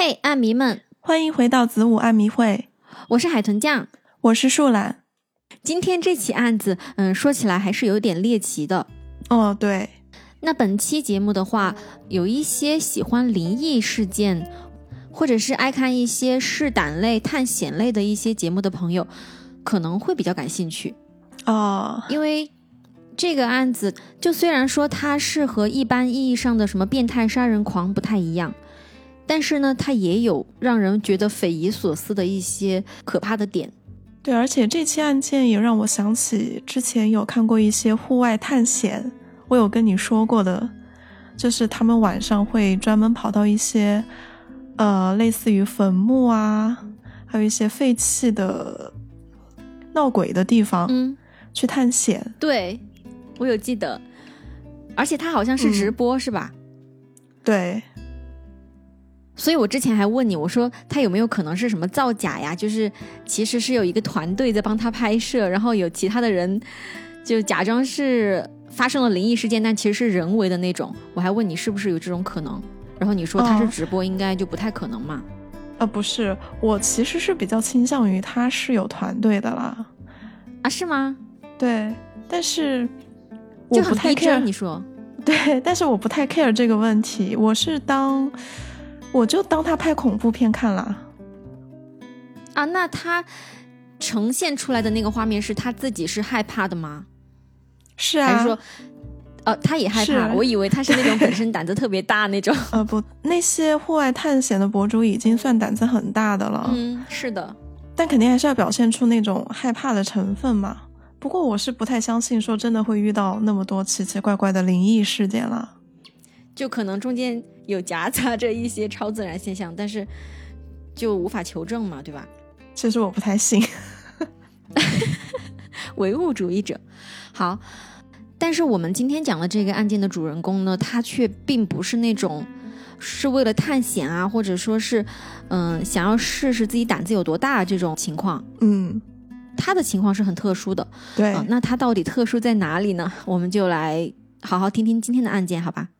嘿，暗迷们，欢迎回到子午暗迷会，我是海豚酱，我是树懒。今天这起案子，嗯，说起来还是有点猎奇的。哦，对。那本期节目的话，有一些喜欢灵异事件，或者是爱看一些试胆类、探险类的一些节目的朋友，可能会比较感兴趣。哦，因为这个案子，就虽然说它是和一般意义上的什么变态杀人狂不太一样。但是呢，它也有让人觉得匪夷所思的一些可怕的点。对，而且这期案件也让我想起之前有看过一些户外探险，我有跟你说过的，就是他们晚上会专门跑到一些，呃，类似于坟墓啊，还有一些废弃的闹鬼的地方，嗯，去探险。对，我有记得，而且他好像是直播，是吧？对。所以我之前还问你，我说他有没有可能是什么造假呀？就是其实是有一个团队在帮他拍摄，然后有其他的人就假装是发生了灵异事件，但其实是人为的那种。我还问你是不是有这种可能，然后你说他是直播，应该就不太可能嘛？啊，不是，我其实是比较倾向于他是有团队的啦。啊，是吗？对，但是我不太 care。你说对，但是我不太 care 这个问题，我是当。我就当他拍恐怖片看了，啊，那他呈现出来的那个画面是他自己是害怕的吗？是啊，还是说，呃，他也害怕？我以为他是那种本身胆子特别大那种。呃，不，那些户外探险的博主已经算胆子很大的了。嗯，是的，但肯定还是要表现出那种害怕的成分嘛。不过我是不太相信说真的会遇到那么多奇奇怪怪的灵异事件了，就可能中间。有夹杂着一些超自然现象，但是就无法求证嘛，对吧？其实我不太信，唯物主义者。好，但是我们今天讲的这个案件的主人公呢，他却并不是那种是为了探险啊，或者说是嗯想要试试自己胆子有多大这种情况。嗯，他的情况是很特殊的。对，那他到底特殊在哪里呢？我们就来好好听听今天的案件，好吧？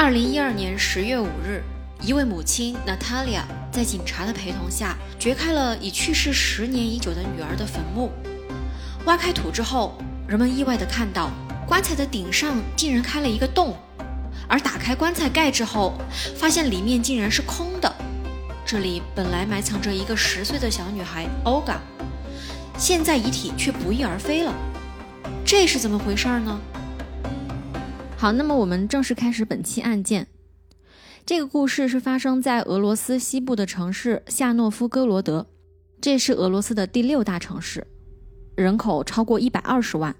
二零一二年十月五日，一位母亲 Natalia 在警察的陪同下，掘开了已去世十年已久的女儿的坟墓。挖开土之后，人们意外地看到棺材的顶上竟然开了一个洞，而打开棺材盖之后，发现里面竟然是空的。这里本来埋藏着一个十岁的小女孩 Olga，现在遗体却不翼而飞了。这是怎么回事呢？好，那么我们正式开始本期案件。这个故事是发生在俄罗斯西部的城市夏诺夫哥罗德，这是俄罗斯的第六大城市，人口超过一百二十万，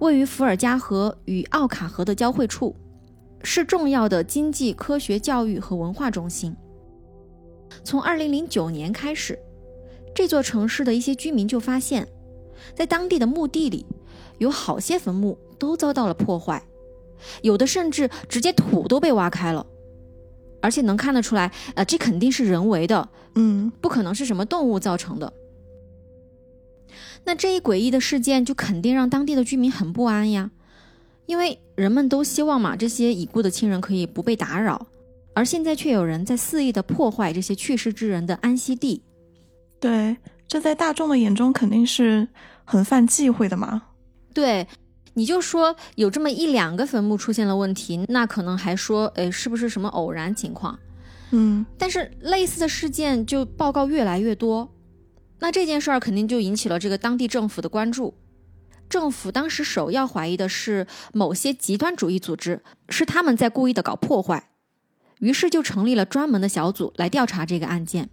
位于伏尔加河与奥卡河的交汇处，是重要的经济、科学、教育和文化中心。从二零零九年开始，这座城市的一些居民就发现，在当地的墓地里，有好些坟墓都遭到了破坏。有的甚至直接土都被挖开了，而且能看得出来，呃，这肯定是人为的，嗯，不可能是什么动物造成的。那这一诡异的事件就肯定让当地的居民很不安呀，因为人们都希望嘛，这些已故的亲人可以不被打扰，而现在却有人在肆意的破坏这些去世之人的安息地。对，这在大众的眼中肯定是很犯忌讳的嘛。对。你就说有这么一两个坟墓出现了问题，那可能还说，哎，是不是什么偶然情况？嗯，但是类似的事件就报告越来越多，那这件事儿肯定就引起了这个当地政府的关注。政府当时首要怀疑的是某些极端主义组织，是他们在故意的搞破坏，于是就成立了专门的小组来调查这个案件。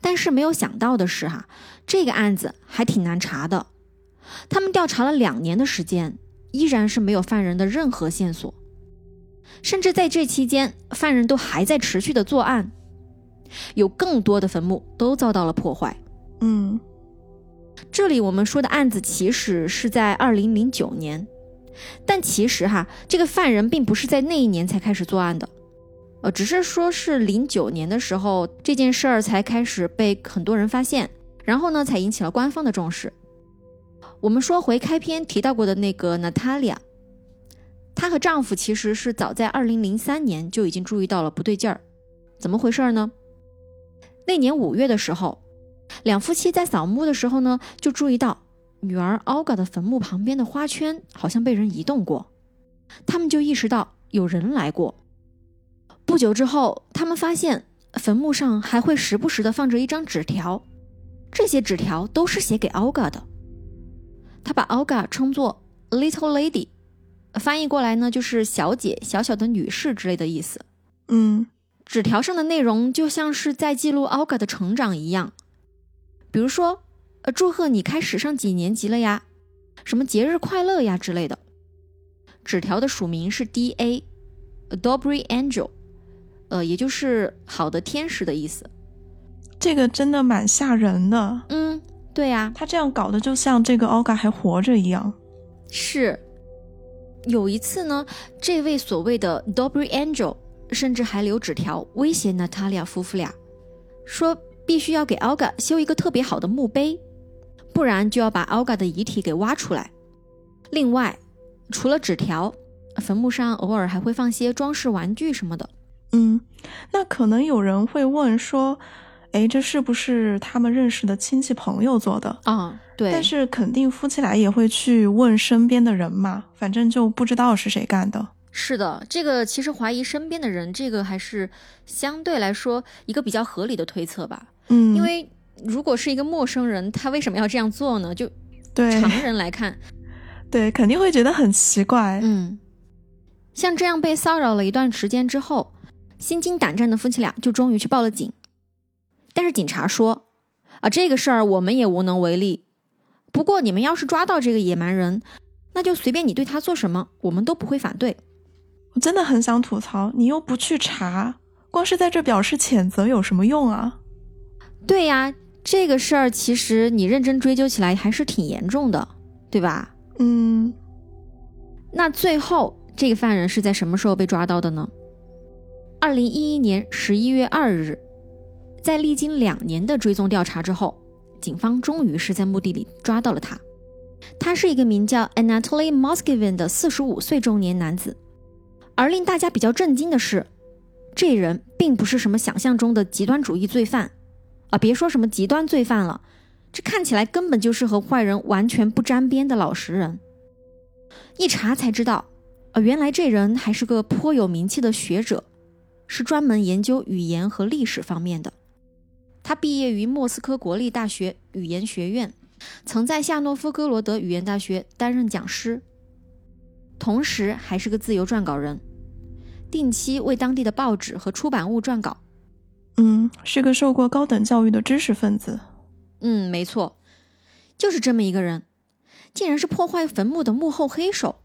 但是没有想到的是，哈，这个案子还挺难查的。他们调查了两年的时间，依然是没有犯人的任何线索，甚至在这期间，犯人都还在持续的作案，有更多的坟墓都遭到了破坏。嗯，这里我们说的案子其实是在二零零九年，但其实哈，这个犯人并不是在那一年才开始作案的，呃，只是说是零九年的时候这件事儿才开始被很多人发现，然后呢，才引起了官方的重视。我们说回开篇提到过的那个娜塔莉亚，她和丈夫其实是早在二零零三年就已经注意到了不对劲儿，怎么回事呢？那年五月的时候，两夫妻在扫墓的时候呢，就注意到女儿 Olga 的坟墓旁边的花圈好像被人移动过，他们就意识到有人来过。不久之后，他们发现坟墓上还会时不时的放着一张纸条，这些纸条都是写给 Olga 的。他把 Olga 称作 Little Lady，翻译过来呢就是小姐、小小的女士之类的意思。嗯，纸条上的内容就像是在记录 Olga 的成长一样，比如说，呃，祝贺你开始上几年级了呀，什么节日快乐呀之类的。纸条的署名是 D A，Dobry Angel。呃，也就是好的天使的意思。这个真的蛮吓人的。嗯，对呀，他这样搞的就像这个 Olga 还活着一样。是。有一次呢，这位所谓的 Dobry Angel 甚至还留纸条威胁 Natalia 夫妇俩，说必须要给 Olga 修一个特别好的墓碑，不然就要把 Olga 的遗体给挖出来。另外，除了纸条，坟墓上偶尔还会放些装饰玩具什么的。嗯，那可能有人会问说，哎，这是不是他们认识的亲戚朋友做的啊？对，但是肯定夫妻俩也会去问身边的人嘛，反正就不知道是谁干的。是的，这个其实怀疑身边的人，这个还是相对来说一个比较合理的推测吧。嗯，因为如果是一个陌生人，他为什么要这样做呢？就对常人来看，对，肯定会觉得很奇怪。嗯，像这样被骚扰了一段时间之后。心惊胆战的夫妻俩就终于去报了警，但是警察说：“啊，这个事儿我们也无能为力。不过你们要是抓到这个野蛮人，那就随便你对他做什么，我们都不会反对。”我真的很想吐槽，你又不去查，光是在这表示谴责有什么用啊？对呀，这个事儿其实你认真追究起来还是挺严重的，对吧？嗯。那最后这个犯人是在什么时候被抓到的呢？二零一一年十一月二日，在历经两年的追踪调查之后，警方终于是在墓地里抓到了他。他是一个名叫 Anatoly Moskvin 的四十五岁中年男子。而令大家比较震惊的是，这人并不是什么想象中的极端主义罪犯啊！别说什么极端罪犯了，这看起来根本就是和坏人完全不沾边的老实人。一查才知道，啊，原来这人还是个颇有名气的学者。是专门研究语言和历史方面的。他毕业于莫斯科国立大学语言学院，曾在夏诺夫哥罗德语言大学担任讲师，同时还是个自由撰稿人，定期为当地的报纸和出版物撰稿。嗯，是个受过高等教育的知识分子。嗯，没错，就是这么一个人，竟然是破坏坟墓的幕后黑手，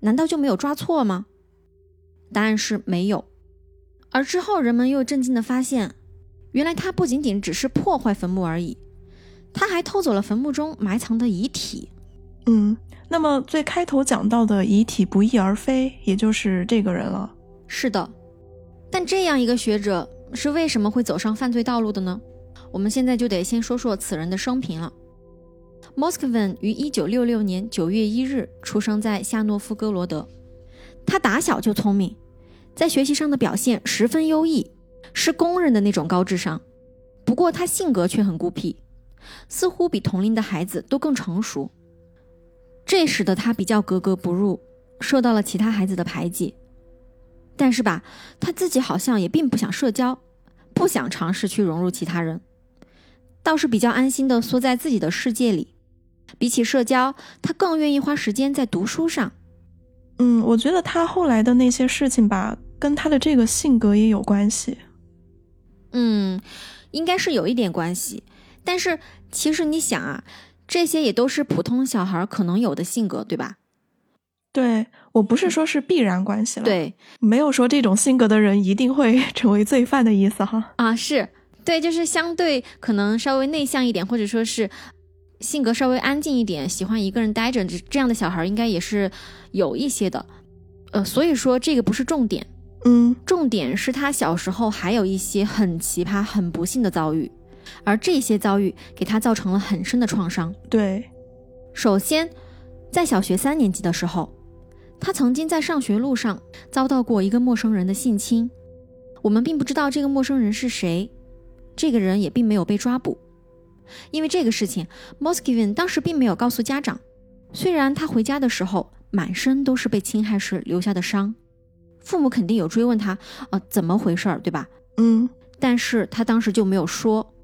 难道就没有抓错吗？答案是没有。而之后，人们又震惊地发现，原来他不仅仅只是破坏坟墓而已，他还偷走了坟墓中埋藏的遗体。嗯，那么最开头讲到的遗体不翼而飞，也就是这个人了。是的，但这样一个学者是为什么会走上犯罪道路的呢？我们现在就得先说说此人的生平了。Moskvin 于1966年9月1日出生在夏诺夫哥罗德，他打小就聪明。在学习上的表现十分优异，是公认的那种高智商。不过他性格却很孤僻，似乎比同龄的孩子都更成熟，这使得他比较格格不入，受到了其他孩子的排挤。但是吧，他自己好像也并不想社交，不想尝试去融入其他人，倒是比较安心的缩在自己的世界里。比起社交，他更愿意花时间在读书上。嗯，我觉得他后来的那些事情吧。跟他的这个性格也有关系，嗯，应该是有一点关系。但是其实你想啊，这些也都是普通小孩可能有的性格，对吧？对我不是说是必然关系了，对，没有说这种性格的人一定会 成为罪犯的意思哈。啊，是对，就是相对可能稍微内向一点，或者说是性格稍微安静一点，喜欢一个人待着这这样的小孩，应该也是有一些的。呃，所以说这个不是重点。嗯，重点是他小时候还有一些很奇葩、很不幸的遭遇，而这些遭遇给他造成了很深的创伤。对，首先，在小学三年级的时候，他曾经在上学路上遭到过一个陌生人的性侵。我们并不知道这个陌生人是谁，这个人也并没有被抓捕。因为这个事情，Moskvin 当时并没有告诉家长。虽然他回家的时候满身都是被侵害时留下的伤，父母肯定有追问他，呃，怎么回事儿，对吧？嗯，但是他当时就没有说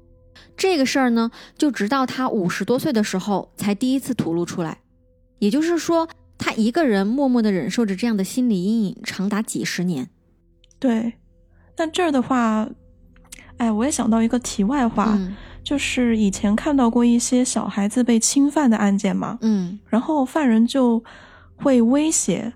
这个事儿呢，就直到他五十多岁的时候才第一次吐露出来。也就是说，他一个人默默的忍受着这样的心理阴影长达几十年。对。但这儿的话，哎，我也想到一个题外话。嗯就是以前看到过一些小孩子被侵犯的案件嘛，嗯然后犯人就会威胁，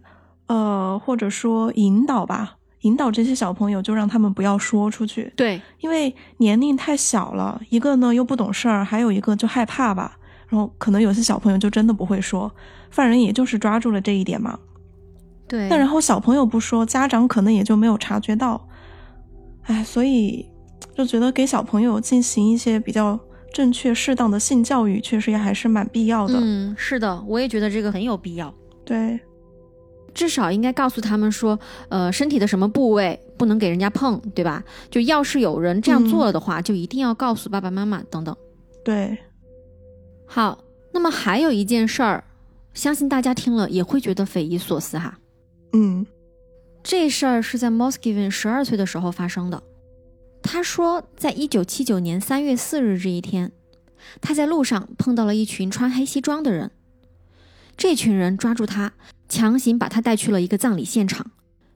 呃，或者说引导吧，引导这些小朋友，就让他们不要说出去，对，因为年龄太小了，一个呢又不懂事儿，还有一个就害怕吧，然后可能有些小朋友就真的不会说，犯人也就是抓住了这一点嘛，对。那然后小朋友不说，家长可能也就没有察觉到，哎，所以就觉得给小朋友进行一些比较正确、适当的性教育，确实也还是蛮必要的。嗯，是的，我也觉得这个很有必要。对，至少应该告诉他们说，呃，身体的什么部位不能给人家碰，对吧？就要是有人这样做了的话，就一定要告诉爸爸妈妈等等。对，好，那么还有一件事儿，相信大家听了也会觉得匪夷所思哈。嗯这事儿是在 Moskvin 十二岁的时候发生的。他说，在一九七九年三月四日这一天，他在路上碰到了一群穿黑西装的人。这群人抓住他，强行把他带去了一个葬礼现场，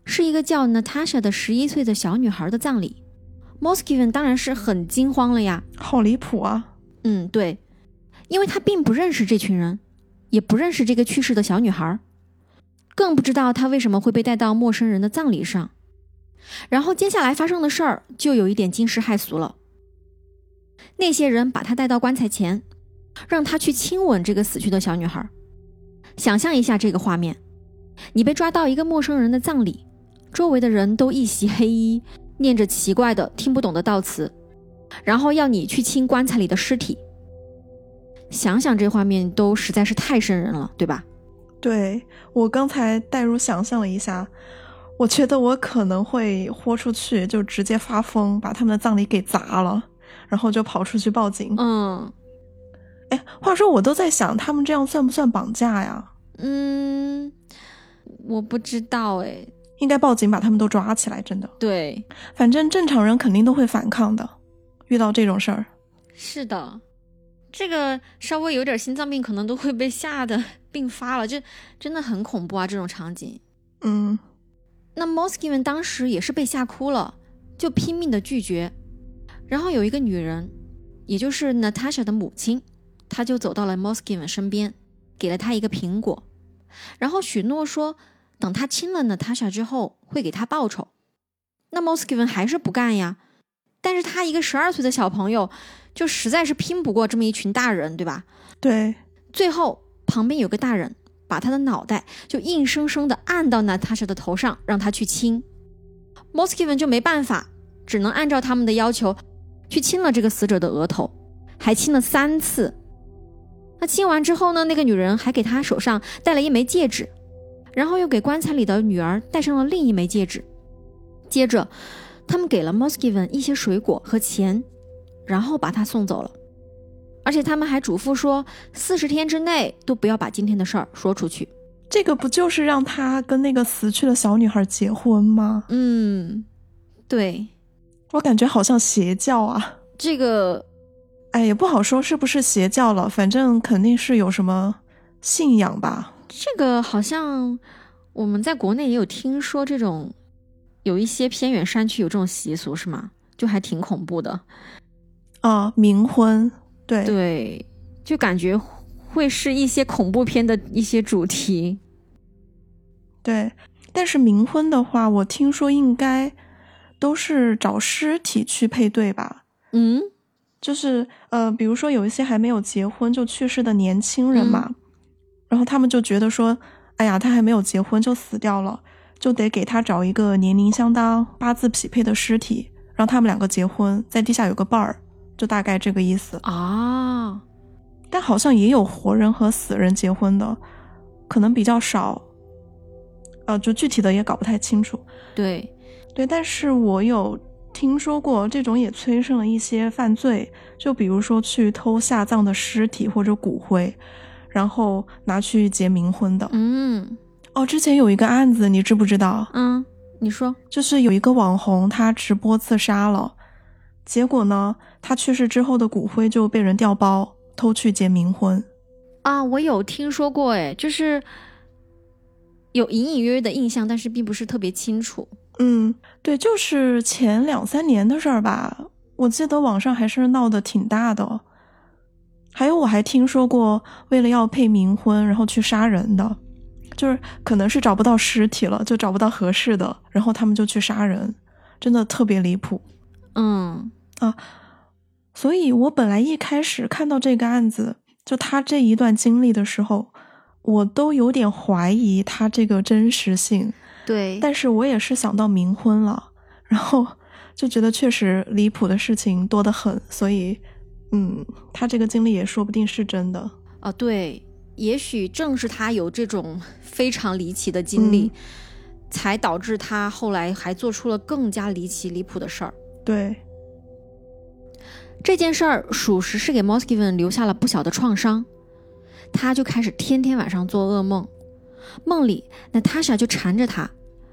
是一个叫 Natasha 的十一岁的小女孩的葬礼。Moskvin 当然是很惊慌了呀。好离谱啊！嗯，对，因为他并不认识这群人，也不认识这个去世的小女孩，更不知道他为什么会被带到陌生人的葬礼上。然后接下来发生的事儿就有一点惊世骇俗了。那些人把他带到棺材前，让他去亲吻这个死去的小女孩。想象一下这个画面：你被抓到一个陌生人的葬礼，周围的人都一袭黑衣，念着奇怪的听不懂的悼词，然后要你去亲棺材里的尸体。想想这画面都实在是太瘆人了，对吧？对我刚才代入想象了一下，我觉得我可能会豁出去，就直接发疯，把他们的葬礼给砸了，然后就跑出去报警。嗯哎，话说我都在想，他们这样算不算绑架呀？嗯，我不知道哎。应该报警把他们都抓起来，真的。对，反正正常人肯定都会反抗的，遇到这种事儿。是的，这个稍微有点心脏病，可能都会被吓得 病发了，这真的很恐怖啊！这种场景。嗯那 Moskvin 当时也是被吓哭了，就拼命的拒绝。然后有一个女人，也就是 Natasha 的母亲，她就走到了 Moskvin 身边，给了他一个苹果，然后许诺说，等他亲了 Natasha 之后，会给他报酬。那 Moskvin 还是不干呀，但是他一个十二岁的小朋友，就实在是拼不过这么一群大人，对吧？对，最后旁边有个大人把他的脑袋就硬生生的按到娜塔莎的头上，让他去亲。Moskvin 就没办法，只能按照他们的要求去亲了这个死者的额头，还亲了三次。那亲完之后呢，那个女人还给他手上戴了一枚戒指，然后又给棺材里的女儿戴上了另一枚戒指。接着，他们给了 Moskvin 一些水果和钱，然后把他送走了。而且他们还嘱咐说，四十天之内都不要把今天的事儿说出去。这个不就是让他跟那个死去的小女孩结婚吗？嗯，对，我感觉好像邪教啊。这个哎，也不好说是不是邪教了，反正肯定是有什么信仰吧。这个好像我们在国内也有听说，这种有一些偏远山区有这种习俗，是吗？就还挺恐怖的。啊，冥婚，对对，就感觉会是一些恐怖片的一些主题。对，但是冥婚的话，我听说应该都是找尸体去配对吧？嗯，就是呃，比如说有一些还没有结婚就去世的年轻人嘛，然后他们就觉得说，哎呀，他还没有结婚就死掉了，就得给他找一个年龄相当、八字匹配的尸体，让他们两个结婚，在地下有个伴儿，就大概这个意思。啊，但好像也有活人和死人结婚的，可能比较少。呃，就具体的也搞不太清楚。对，对，但是我有听说过这种也催生了一些犯罪，就比如说去偷下葬的尸体或者骨灰，然后拿去结冥婚的。嗯哦，之前有一个案子，你知不知道？嗯，你说，就是有一个网红，他直播自杀了，结果呢，他去世之后的骨灰就被人调包偷去结冥婚。啊，我有听说过，哎，就是有隐隐约约的印象，但是并不是特别清楚。嗯，对，就是前两三年的事儿吧。我记得网上还是闹得挺大的。还有，我还听说过为了要配冥婚，然后去杀人的，就是可能是找不到尸体了，就找不到合适的，然后他们就去杀人，真的特别离谱。嗯啊，所以我本来一开始看到这个案子，就他这一段经历的时候，我都有点怀疑他这个真实性。对，但是我也是想到冥婚了，然后就觉得确实离谱的事情多得很，所以，嗯，他这个经历也说不定是真的。啊，对，也许正是他有这种非常离奇的经历，才导致他后来还做出了更加离奇离谱的事儿。对，这件事儿属实是给 Moskiven 留下了不小的创伤，他就开始天天晚上做噩梦，梦里娜塔莎就缠着他，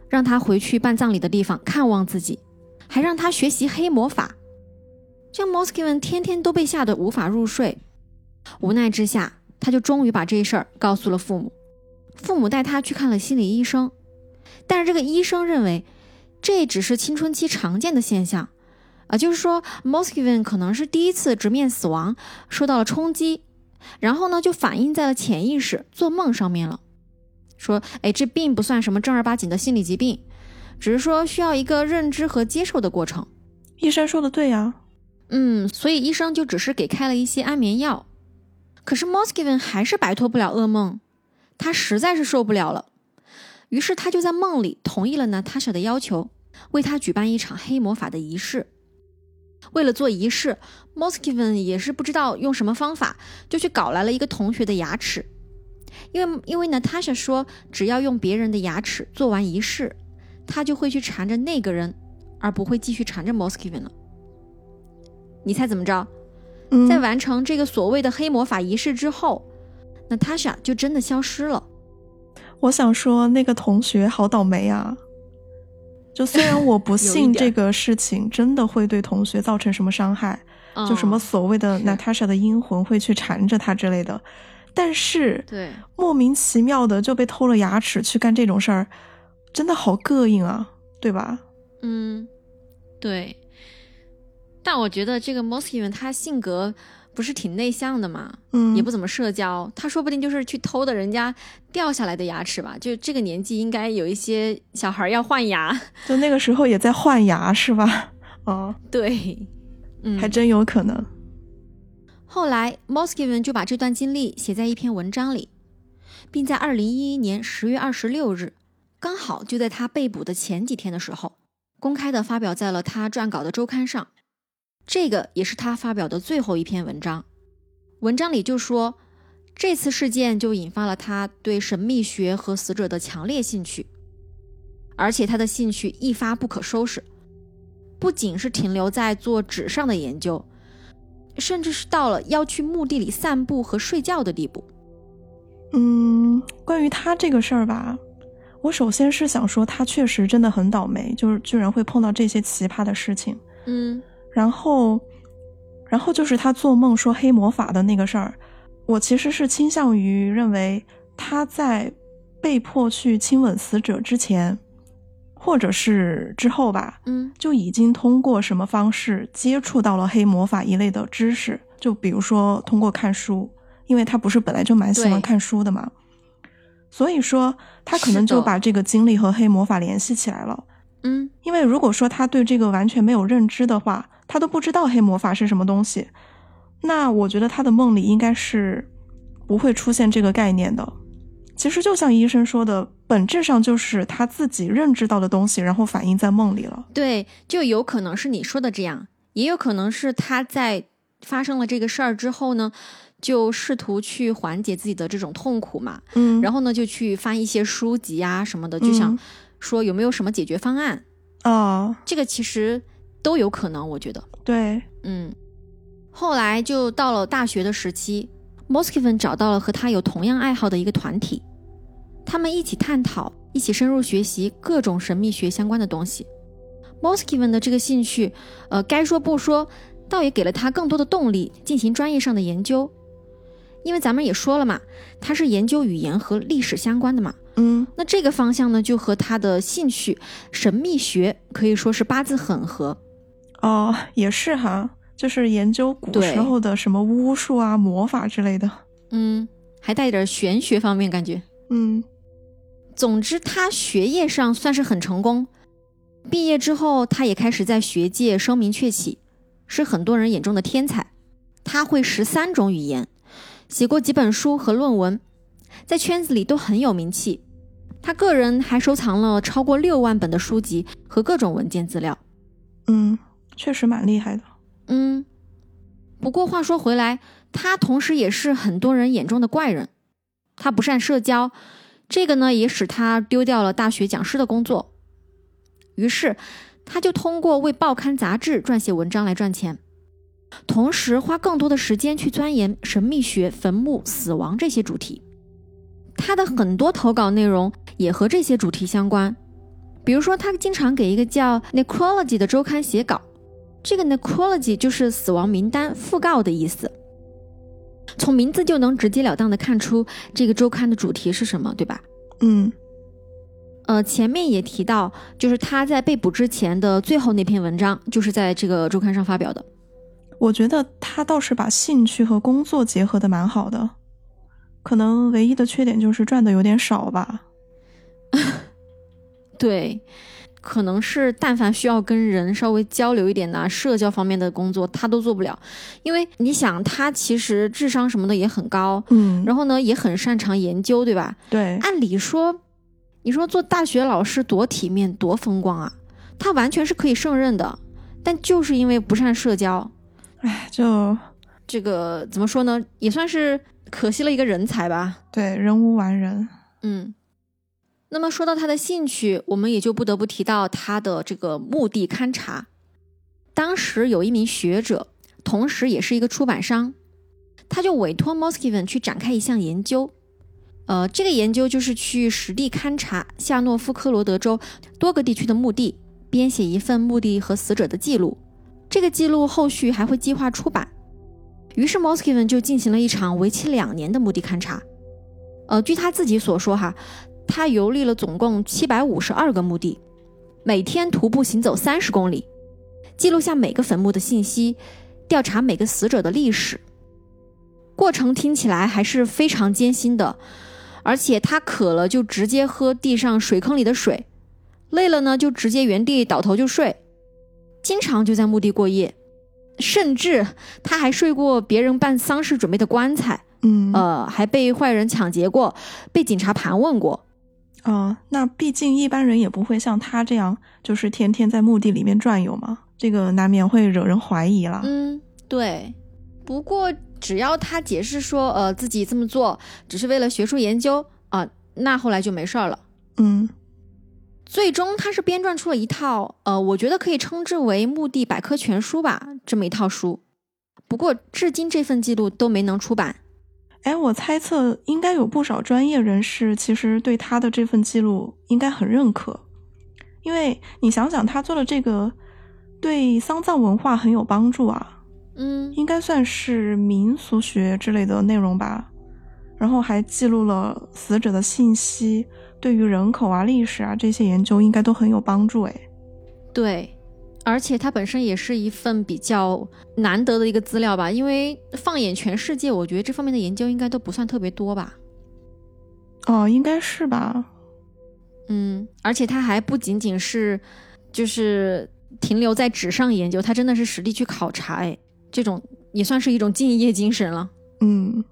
让他回去办葬礼的地方看望自己，还让他学习黑魔法。这 m o s k i v n 天天都被吓得无法入睡，无奈之下，他就终于把这事儿告诉了父母。父母带他去看了心理医生，但是这个医生认为这只是青春期常见的现象。啊，就是说 m o s k i v n 可能是第一次直面死亡，受到了冲击，然后呢，就反映在了潜意识、做梦上面了。说，哎，这并不算什么正儿八经的心理疾病，只是说需要一个认知和接受的过程。医生说的对呀，嗯，所以医生就只是给开了一些安眠药。可是 Moskiven 还是摆脱不了噩梦，他实在是受不了了，于是他就在梦里同意了 Natasha 的要求，为他举办一场黑魔法的仪式。为了做仪式，Moskiven 也是不知道用什么方法，就去搞来了一个同学的牙齿。因为因为 Natasha 说，只要用别人的牙齿做完仪式，他就会去缠着那个人，而不会继续缠着 Moskiven 了。你猜怎么着？嗯，在完成这个所谓的黑魔法仪式之后，Natasha 就真的消失了。我想说，那个同学好倒霉啊！就虽然我不 信这个事情真的会对同学造成什么伤害，就什么所谓的 Natasha 的阴魂会去缠着他之类的，但是对莫名其妙的就被偷了牙齿去干这种事儿，真的好膈应啊，对吧？嗯，对。但我觉得这个 Moskiven 他性格不是挺内向的嘛，嗯，也不怎么社交，他说不定就是去偷的人家掉下来的牙齿吧。就这个年纪，应该有一些小孩要换牙，就那个时候也在换牙是吧？哦，对，嗯，还真有可能。后来 Moskiven 就把这段经历写在一篇文章里，并在二零一一年十月二十六日，刚好就在他被捕的前几天的时候，公开的发表在了他撰稿的周刊上。这个也是他发表的最后一篇文章。文章里就说，这次事件就引发了他对神秘学和死者的强烈兴趣，而且他的兴趣一发不可收拾，不仅是停留在做纸上的研究，甚至是到了要去墓地里散步和睡觉的地步。嗯，关于他这个事儿吧，我首先是想说，他确实真的很倒霉，就是居然会碰到这些奇葩的事情。嗯。然后，然后就是他做梦说黑魔法的那个事儿，我其实是倾向于认为他在被迫去亲吻死者之前，或者是之后吧，嗯，就已经通过什么方式接触到了黑魔法一类的知识，就比如说通过看书，因为他不是本来就蛮喜欢看书的嘛，所以说他可能就把这个经历和黑魔法联系起来了。嗯，因为如果说他对这个完全没有认知的话，他都不知道黑魔法是什么东西，那我觉得他的梦里应该是不会出现这个概念的。其实就像医生说的，本质上就是他自己认知到的东西，然后反映在梦里了。对，就有可能是你说的这样，也有可能是他在发生了这个事儿之后呢，就试图去缓解自己的这种痛苦嘛。嗯，然后呢，就去翻一些书籍啊什么的，就想说有没有什么解决方案。啊，这个其实都有可能，我觉得。对，嗯，后来就到了大学的时期，Moskvin 找到了和他有同样爱好的一个团体，他们一起探讨，一起深入学习各种神秘学相关的东西。Moskvin 的这个兴趣，呃，该说不说，倒也给了他更多的动力进行专业上的研究。因为咱们也说了嘛，他是研究语言和历史相关的嘛，嗯那这个方向呢，就和他的兴趣神秘学可以说是八字很合。哦，也是哈，就是研究古时候的什么巫术啊、魔法之类的。嗯，还带点玄学方面感觉。嗯总之，他学业上算是很成功。毕业之后，他也开始在学界声名鹊起，是很多人眼中的天才。他会十三种语言，写过几本书和论文，在圈子里都很有名气。他个人还收藏了超过六万本的书籍和各种文件资料。嗯，确实蛮厉害的。嗯，不过话说回来，他同时也是很多人眼中的怪人。他不善社交，这个呢也使他丢掉了大学讲师的工作。于是，他就通过为报刊杂志撰写文章来赚钱，同时花更多的时间去钻研神秘学、坟墓、死亡这些主题。他的很多投稿内容也和这些主题相关，比如说，他经常给一个叫《Necrology》的周刊写稿。这个 necrology 就是死亡名单讣告的意思，从名字就能直截了当的看出这个周刊的主题是什么，对吧？嗯呃，前面也提到，就是他在被捕之前的最后那篇文章，就是在这个周刊上发表的。我觉得他倒是把兴趣和工作结合的蛮好的，可能唯一的缺点就是赚的有点少吧。对，可能是但凡需要跟人稍微交流一点的、社交方面的工作，他都做不了。因为你想，他其实智商什么的也很高，嗯，然后呢也很擅长研究，对吧？对，按理说，你说做大学老师多体面多风光啊，他完全是可以胜任的，但就是因为不善社交，哎，就这个怎么说呢，也算是可惜了一个人才吧。对人无完人。嗯，那么说到他的兴趣，我们也就不得不提到他的这个墓地勘察。当时有一名学者，同时也是一个出版商，他就委托 Moskvin 去展开一项研究。呃，这个研究就是去实地勘察夏诺夫科罗德州多个地区的墓地，编写一份墓地和死者的记录。这个记录后续还会计划出版。于是 Moskvin 就进行了一场为期两年的墓地勘察。呃，据他自己所说，哈，他游历了总共七百五十二个墓地，每天徒步行走三十公里，记录下每个坟墓的信息，调查每个死者的历史。过程听起来还是非常艰辛的，而且他渴了就直接喝地上水坑里的水，累了呢就直接原地倒头就睡，经常就在墓地过夜，甚至他还睡过别人办丧事准备的棺材。嗯，呃，还被坏人抢劫过，被警察盘问过。啊、那毕竟一般人也不会像他这样，就是天天在墓地里面转悠嘛，这个难免会惹人怀疑了。嗯，对。不过只要他解释说，呃，自己这么做只是为了学术研究啊、那后来就没事儿了。嗯最终，他是编撰出了一套，呃，我觉得可以称之为《墓地百科全书》吧，这么一套书。不过，至今这份记录都没能出版。哎，我猜测应该有不少专业人士其实对他的这份记录应该很认可，因为你想想，他做的这个对丧葬文化很有帮助啊，嗯应该算是民俗学之类的内容吧。然后还记录了死者的信息，对于人口啊、历史啊这些研究应该都很有帮助。哎，对，而且它本身也是一份比较难得的一个资料吧，因为放眼全世界，我觉得这方面的研究应该都不算特别多吧。哦，应该是吧？嗯，而且它还不仅仅是就是停留在纸上研究，它真的是实地去考察，哎，这种也算是一种敬业精神了。嗯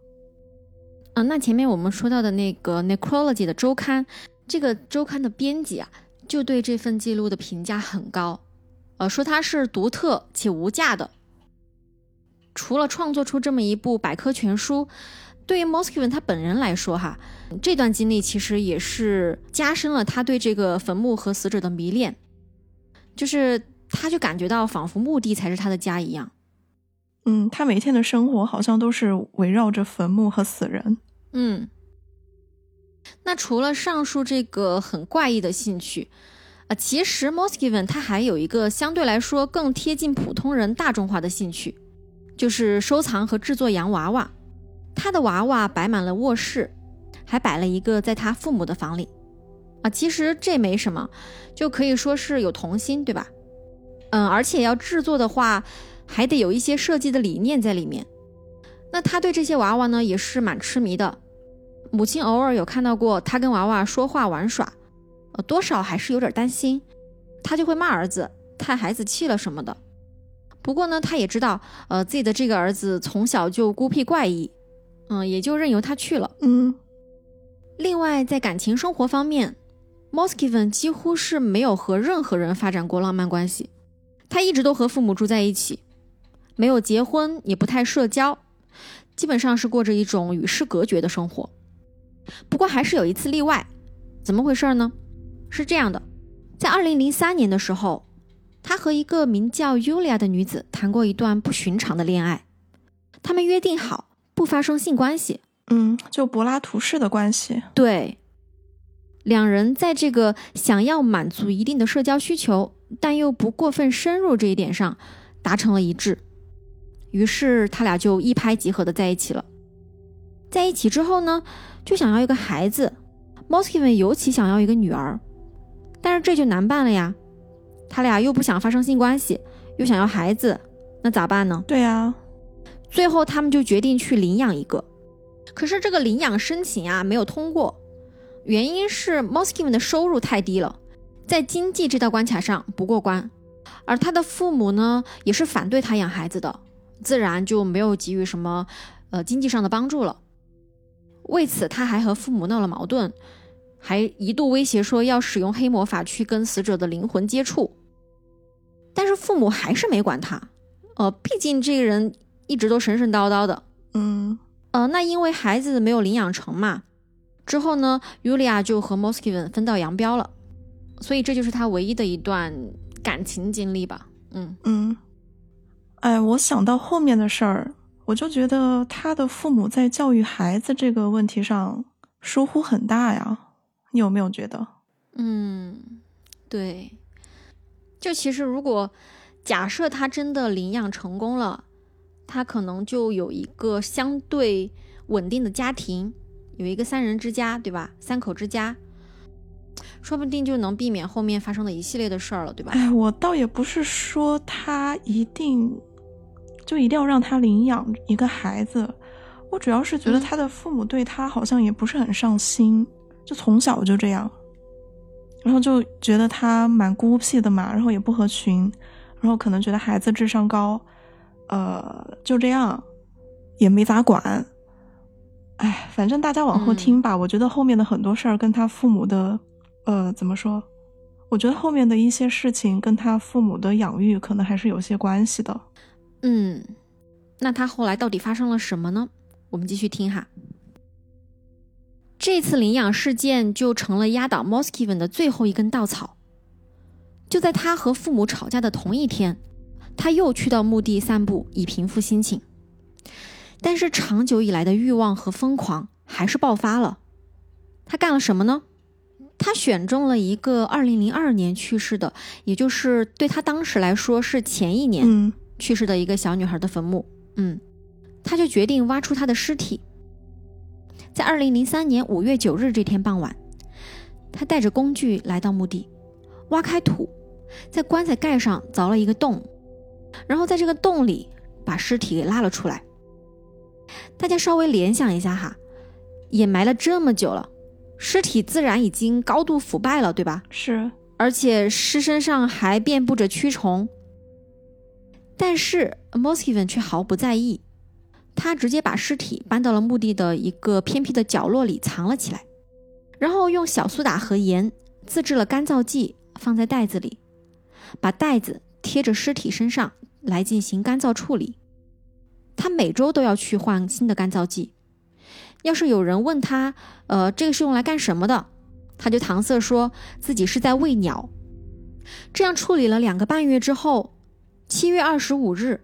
啊，那前面我们说到的那个 Necrology 的周刊，这个周刊的编辑啊，就对这份记录的评价很高，呃，说它是独特且无价的。除了创作出这么一部百科全书，对于 Moskvin 他本人来说，哈，这段经历其实也是加深了他对这个坟墓和死者的迷恋。就是他就感觉到仿佛墓地才是他的家一样。嗯，他每天的生活好像都是围绕着坟墓和死人。嗯，那除了上述这个很怪异的兴趣，啊，其实 Moskiven 他还有一个相对来说更贴近普通人大众化的兴趣，就是收藏和制作洋娃娃。他的娃娃摆满了卧室，还摆了一个在他父母的房里。啊，其实这没什么，就可以说是有童心，对吧？嗯，而且要制作的话，还得有一些设计的理念在里面。那他对这些娃娃呢，也是蛮痴迷的。母亲偶尔有看到过他跟娃娃说话玩耍，呃，多少还是有点担心，他就会骂儿子太孩子气了什么的。不过呢，他也知道，呃，自己的这个儿子从小就孤僻怪异，嗯，也就任由他去了。嗯。另外，在感情生活方面，Moskiven 几乎是没有和任何人发展过浪漫关系，他一直都和父母住在一起，没有结婚，也不太社交。基本上是过着一种与世隔绝的生活，不过还是有一次例外，怎么回事呢？是这样的，在二零零三年的时候，他和一个名叫 Yulia 的女子谈过一段不寻常的恋爱，他们约定好不发生性关系，嗯，就柏拉图式的关系。对，两人在这个想要满足一定的社交需求，但又不过分深入这一点上达成了一致。于是他俩就一拍即合的在一起了。在一起之后呢，就想要一个孩子。Moskiven 尤其想要一个女儿，但是这就难办了呀。他俩又不想发生性关系，又想要孩子，那咋办呢？对呀。最后他们就决定去领养一个。可是这个领养申请啊没有通过，原因是 Moskiven 的收入太低了，在经济这道关卡上不过关。而他的父母呢，也是反对他养孩子的。自然就没有给予什么，呃，经济上的帮助了。为此，他还和父母闹了矛盾，还一度威胁说要使用黑魔法去跟死者的灵魂接触。但是父母还是没管他，呃，毕竟这个人一直都神神叨叨的。嗯，呃，那因为孩子没有领养成嘛，之后呢，尤利亚就和 Moskiven 分道扬镳了。所以这就是他唯一的一段感情经历吧。嗯嗯。哎，我想到后面的事儿，我就觉得他的父母在教育孩子这个问题上疏忽很大呀。你有没有觉得？嗯，对。就其实，如果假设他真的领养成功了，他可能就有一个相对稳定的家庭，有一个三人之家，对吧？三口之家，说不定就能避免后面发生的一系列的事儿了，对吧？哎，我倒也不是说他一定。就一定要让他领养一个孩子，我主要是觉得他的父母对他好像也不是很上心，就从小就这样，然后就觉得他蛮孤僻的嘛，然后也不合群，然后可能觉得孩子智商高，呃，就这样，也没咋管。哎，反正大家往后听吧，我觉得后面的很多事儿跟他父母的，呃，怎么说？我觉得后面的一些事情跟他父母的养育可能还是有些关系的。嗯，那他后来到底发生了什么呢？我们继续听哈。这次领养事件就成了压倒 Moskiven 的最后一根稻草。就在他和父母吵架的同一天，他又去到墓地散步，以平复心情。但是长久以来的欲望和疯狂还是爆发了。他干了什么呢？他选中了一个2002年去世的，也就是对他当时来说是前一年。去世的一个小女孩的坟墓，嗯，他就决定挖出她的尸体。在二零零三年五月九日这天傍晚，他带着工具来到墓地，挖开土，在棺材盖上凿了一个洞，然后在这个洞里把尸体给拉了出来。大家稍微联想一下哈，掩埋了这么久了，尸体自然已经高度腐败了，对吧？是，而且尸身上还遍布着蛆虫。但是 Moskiven 却毫不在意，他直接把尸体搬到了墓地的一个偏僻的角落里藏了起来，然后用小苏打和盐自制了干燥剂，放在袋子里，把袋子贴着尸体身上来进行干燥处理。他每周都要去换新的干燥剂。要是有人问他，呃，这个是用来干什么的，他就搪塞说自己是在喂鸟。这样处理了两个半月之后，七月二十五日，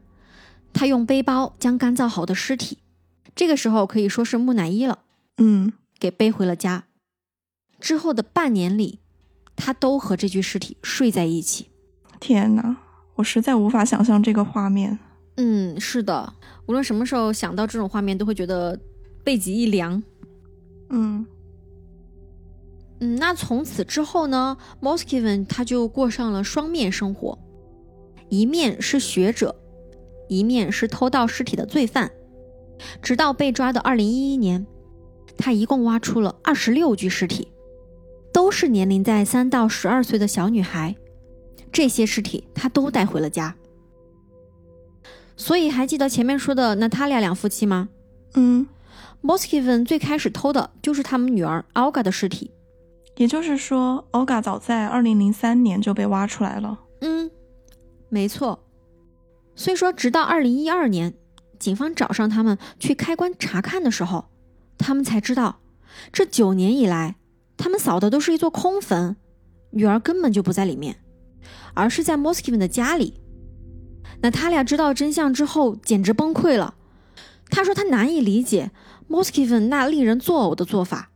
他用背包将干燥好的尸体，这个时候可以说是木乃伊了，嗯，给背回了家。之后的半年里，他都和这具尸体睡在一起。天哪，我实在无法想象这个画面。嗯，是的，无论什么时候想到这种画面，都会觉得背脊一凉。嗯嗯，那从此之后呢，Moskvin 他就过上了双面生活，一面是学者，一面是偷盗尸体的罪犯。直到被抓的二零一一年，他一共挖出了二十六具尸体，都是年龄在三到十二岁的小女孩。这些尸体他都带回了家。所以还记得前面说的娜塔莉亚两夫妻吗？嗯，Moskvin 最开始偷的就是他们女儿 Olga 的尸体。也就是说，Olga 早在二零零三年就被挖出来了。嗯，没错。所以说，直到二零一二年，警方找上他们去开棺查看的时候，他们才知道，这九年以来，他们扫的都是一座空坟，女儿根本就不在里面，而是在 Moskvin 的家里。那他俩知道真相之后，简直崩溃了。他说他难以理解 Moskvin 那令人作呕的做法。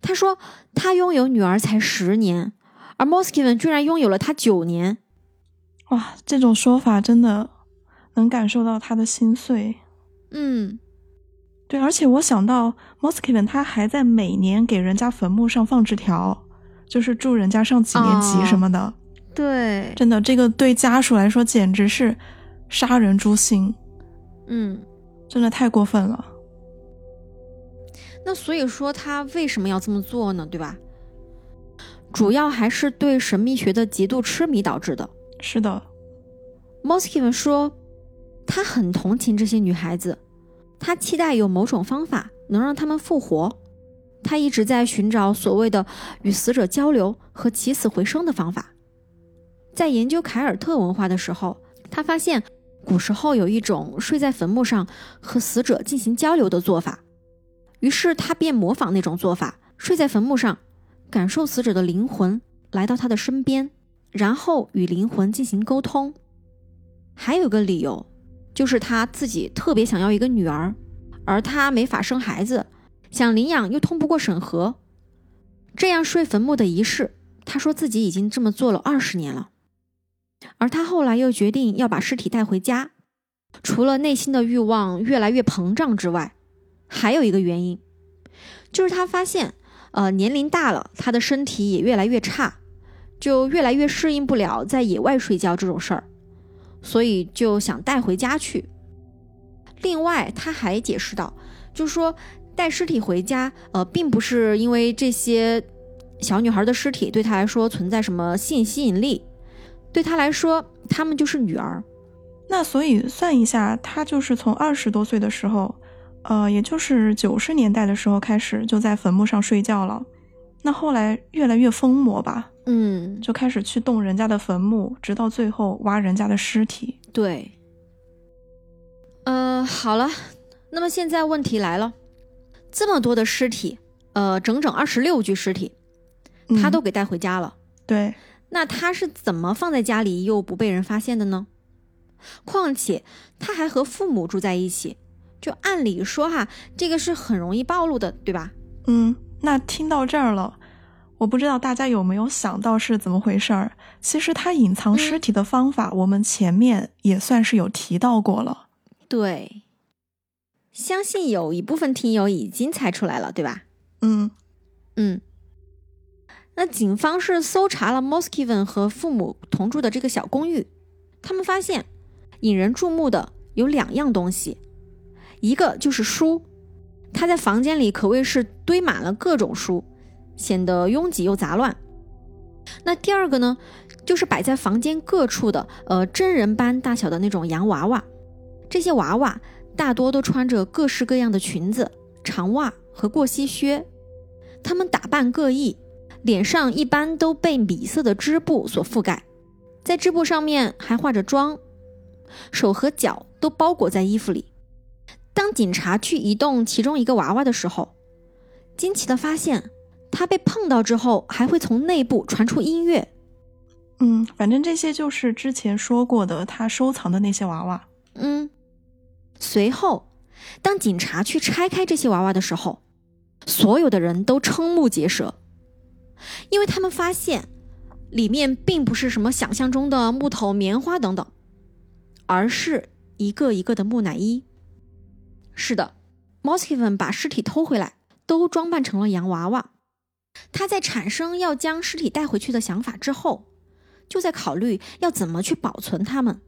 他说他拥有女儿才十年，而 Moskvin 居然拥有了她九年。哇，这种说法真的能感受到他的心碎。嗯，对，而且我想到 Moskvin 他还在每年给人家坟墓上放纸条，就是祝人家上几年级哦什么的。对，真的，这个对家属来说简直是杀人诛心，嗯，真的太过分了。那所以说他为什么要这么做呢？对吧？主要还是对神秘学的极度痴迷导致的。是的，Moskvin 说，他很同情这些女孩子，他期待有某种方法能让她们复活。他一直在寻找所谓的与死者交流和起死回生的方法。在研究凯尔特文化的时候，他发现古时候有一种睡在坟墓上和死者进行交流的做法，于是他便模仿那种做法，睡在坟墓上，感受死者的灵魂来到他的身边。然后与灵魂进行沟通。还有个理由，就是他自己特别想要一个女儿，而他没法生孩子，想领养又通不过审核。这样睡坟墓的仪式，他说自己已经这么做了二十年了。而他后来又决定要把尸体带回家，除了内心的欲望越来越膨胀之外，还有一个原因，就是他发现，呃，年龄大了，他的身体也越来越差。就越来越适应不了在野外睡觉这种事儿，所以就想带回家去。另外，他还解释到，就说带尸体回家，呃，并不是因为这些小女孩的尸体对他来说存在什么性吸引力，对他来说，她们就是女儿。那所以算一下，他就是从二十多岁的时候，呃，也就是九十年代的时候开始就在坟墓上睡觉了。那后来越来越疯魔吧，嗯，就开始去动人家的坟墓，直到最后挖人家的尸体。对。呃，好了，那么现在问题来了，这么多的尸体，呃，整整二十六具尸体，他嗯都给带回家了。对，那他是怎么放在家里又不被人发现的呢？况且他还和父母住在一起，就按理说哈，这个是很容易暴露的，对吧？嗯，那听到这儿了，我不知道大家有没有想到是怎么回事儿。其实他隐藏尸体的方法，我们前面也算是有提到过了。对，相信有一部分听友已经猜出来了，对吧？嗯嗯。那警方是搜查了 Moskvin 和父母同住的这个小公寓，他们发现引人注目的有两样东西，一个就是书，他在房间里可谓是堆满了各种书，显得拥挤又杂乱。那第二个呢，就是摆在房间各处的呃真人般大小的那种洋娃娃，这些娃娃大多都穿着各式各样的裙子、长袜和过膝靴，他们打扮各异，脸上一般都被米色的织布所覆盖，在织布上面还化着妆，手和脚都包裹在衣服里。当警察去移动其中一个娃娃的时候，惊奇的发现，它被碰到之后还会从内部传出音乐。嗯，反正这些就是之前说过的，他收藏的那些娃娃。嗯，随后，当警察去拆开这些娃娃的时候，所有的人都瞠目结舌，因为他们发现里面并不是什么想象中的木头、棉花等等，而是一个一个的木乃伊。是的，Moskvin 把尸体偷回来，都装扮成了洋娃娃。他在产生要将尸体带回去的想法之后，就在考虑要怎么去保存它们。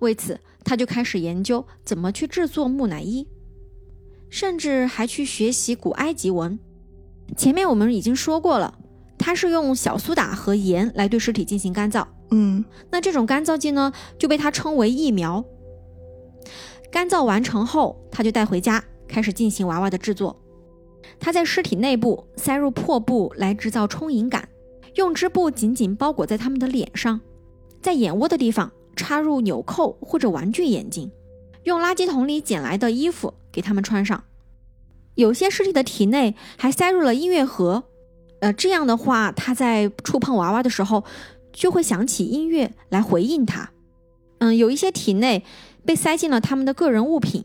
为此，他就开始研究怎么去制作木乃伊，甚至还去学习古埃及文。前面我们已经说过了，他是用小苏打和盐来对尸体进行干燥。嗯，那这种干燥剂呢，就被他称为疫苗。干燥完成后，他就带回家，开始进行娃娃的制作。他在尸体内部塞入破布来制造充盈感，用织布紧紧包裹在他们的脸上，在眼窝的地方插入纽扣或者玩具眼睛，用垃圾桶里捡来的衣服给他们穿上。有些尸体的体内还塞入了音乐盒，呃，这样的话，他在触碰娃娃的时候就会响起音乐来回应他。嗯，有一些体内被塞进了他们的个人物品，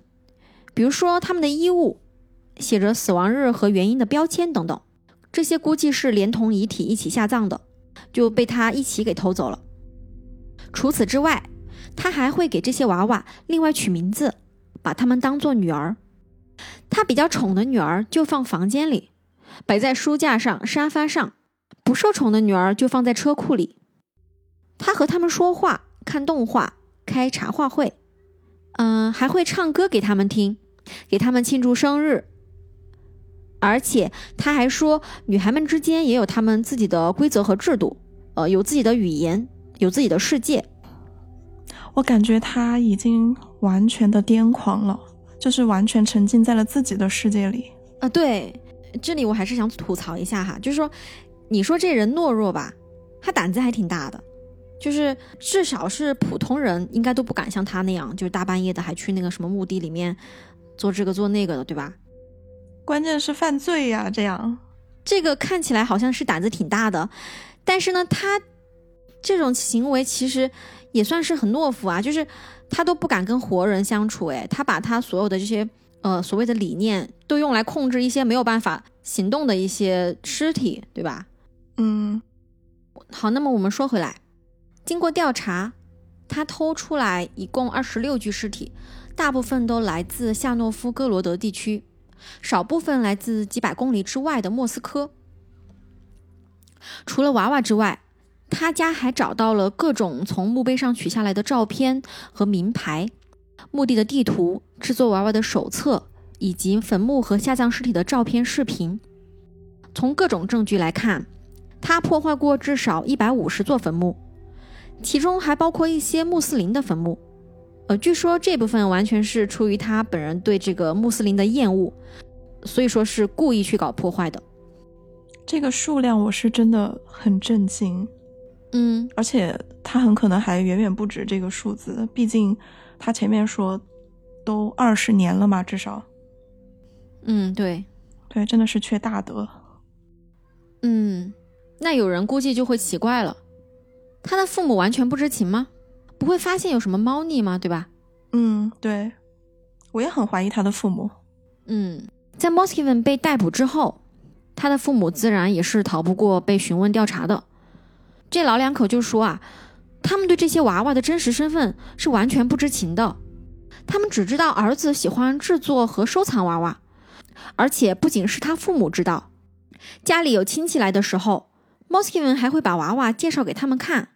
比如说他们的衣物。写着死亡日和原因的标签等等，这些估计是连同遗体一起下葬的，就被他一起给偷走了。除此之外，他还会给这些娃娃另外取名字，把他们当做女儿。他比较宠的女儿就放房间里，摆在书架上、沙发上；不受宠的女儿就放在车库里。他和他们说话、看动画、开茶话会，嗯，还会唱歌给他们听，给他们庆祝生日。而且他还说，女孩们之间也有她们自己的规则和制度，呃，有自己的语言，有自己的世界。我感觉他已经完全的癫狂了，就是完全沉浸在了自己的世界里。啊，对，这里我还是想吐槽一下哈，就是说，你说这人懦弱吧，他胆子还挺大的，就是至少是普通人应该都不敢像他那样，就是大半夜的还去那个什么墓地里面做这个做那个的，对吧？关键是犯罪呀，这样，这个看起来好像是胆子挺大的，但是呢，他这种行为其实也算是很懦夫啊，就是他都不敢跟活人相处，哎，他把他所有的这些呃所谓的理念都用来控制一些没有办法行动的一些尸体，对吧？嗯，好，那么我们说回来，经过调查，他偷出来一共二十六具尸体，大部分都来自夏诺夫哥罗德地区。少部分来自几百公里之外的莫斯科。除了娃娃之外，他家还找到了各种从墓碑上取下来的照片和名牌、墓地的地图、制作娃娃的手册，以及坟墓和下葬尸体的照片、视频。从各种证据来看，他破坏过至少一百五十座坟墓，其中还包括一些穆斯林的坟墓。呃，据说这部分完全是出于他本人对这个穆斯林的厌恶，所以说是故意去搞破坏的。这个数量我是真的很震惊，嗯，而且他很可能还远远不止这个数字，毕竟他前面说都二十年了嘛，至少。嗯，对，对，真的是缺大德。嗯，那有人估计就会奇怪了，他的父母完全不知情吗？不会发现有什么猫腻吗？对吧？嗯，对，我也很怀疑他的父母。嗯，在 Moskvin 被逮捕之后，他的父母自然也是逃不过被询问调查的。这老两口就说啊，他们对这些娃娃的真实身份是完全不知情的，他们只知道儿子喜欢制作和收藏娃娃，而且不仅是他父母知道，家里有亲戚来的时候，Moskvin 还会把娃娃介绍给他们看。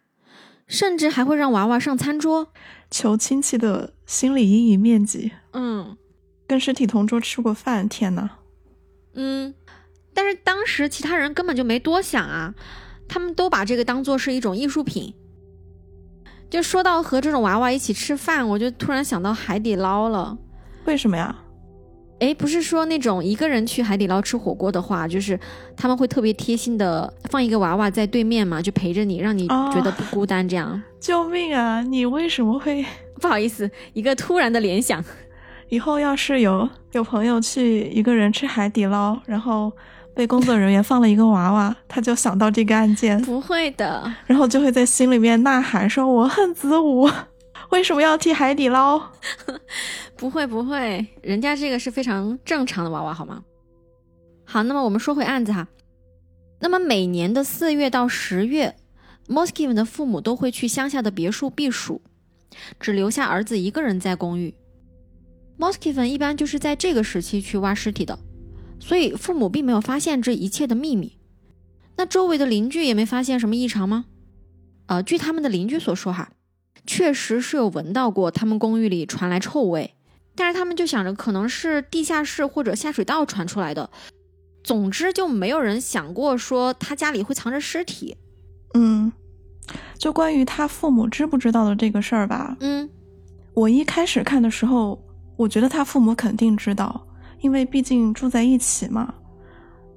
甚至还会让娃娃上餐桌，求亲戚的心理阴影面积。嗯，跟尸体同桌吃过饭，天呐。嗯，但是当时其他人根本就没多想啊，他们都把这个当做是一种艺术品。就说到和这种娃娃一起吃饭，我就突然想到海底捞了。为什么呀？哎，不是说那种一个人去海底捞吃火锅的话，就是他们会特别贴心的放一个娃娃在对面嘛，就陪着你，让你觉得不孤单。这样，救命啊！你为什么会？不好意思，一个突然的联想。以后要是有有朋友去一个人吃海底捞，然后被工作人员放了一个娃娃，他就想到这个案件，不会的，然后就会在心里面呐喊说：“我恨子午，为什么要替海底捞？” 不会不会，人家这个是非常正常的娃娃，好吗？好，那么我们说回案子哈。那么每年的四月到十月，Moskiven 的父母都会去乡下的别墅避暑，只留下儿子一个人在公寓。Moskiven 一般就是在这个时期去挖尸体的。所以父母并没有发现这一切的秘密，那周围的邻居也没发现什么异常吗？呃，据他们的邻居所说，哈，确实是有闻到过他们公寓里传来臭味，但是他们就想着可能是地下室或者下水道传出来的。总之就没有人想过说他家里会藏着尸体。嗯，就关于他父母知不知道的这个事儿吧。嗯，我一开始看的时候，我觉得他父母肯定知道。因为毕竟住在一起嘛，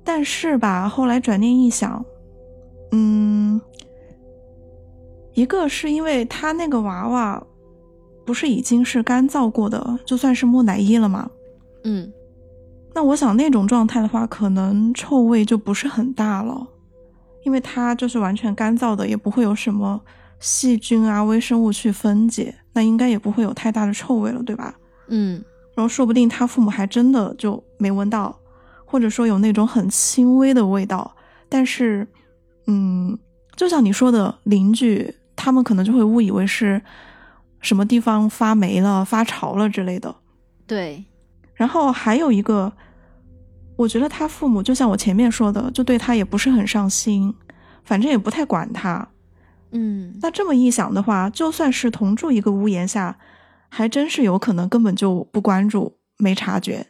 但是吧，后来转念一想，嗯，一个是因为他那个娃娃不是已经是干燥过的，就算是木乃伊了吗？嗯，那我想那种状态的话，可能臭味就不是很大了，因为它就是完全干燥的，也不会有什么细菌啊、微生物去分解，那应该也不会有太大的臭味了，对吧？嗯。然后说不定他父母还真的就没闻到，或者说有那种很轻微的味道。但是，嗯，就像你说的，邻居他们可能就会误以为是什么地方发霉了、发潮了之类的。对。然后还有一个，我觉得他父母就像我前面说的，就对他也不是很上心，反正也不太管他。嗯。那这么一想的话，就算是同住一个屋檐下。还真是有可能根本就不关注，没察觉，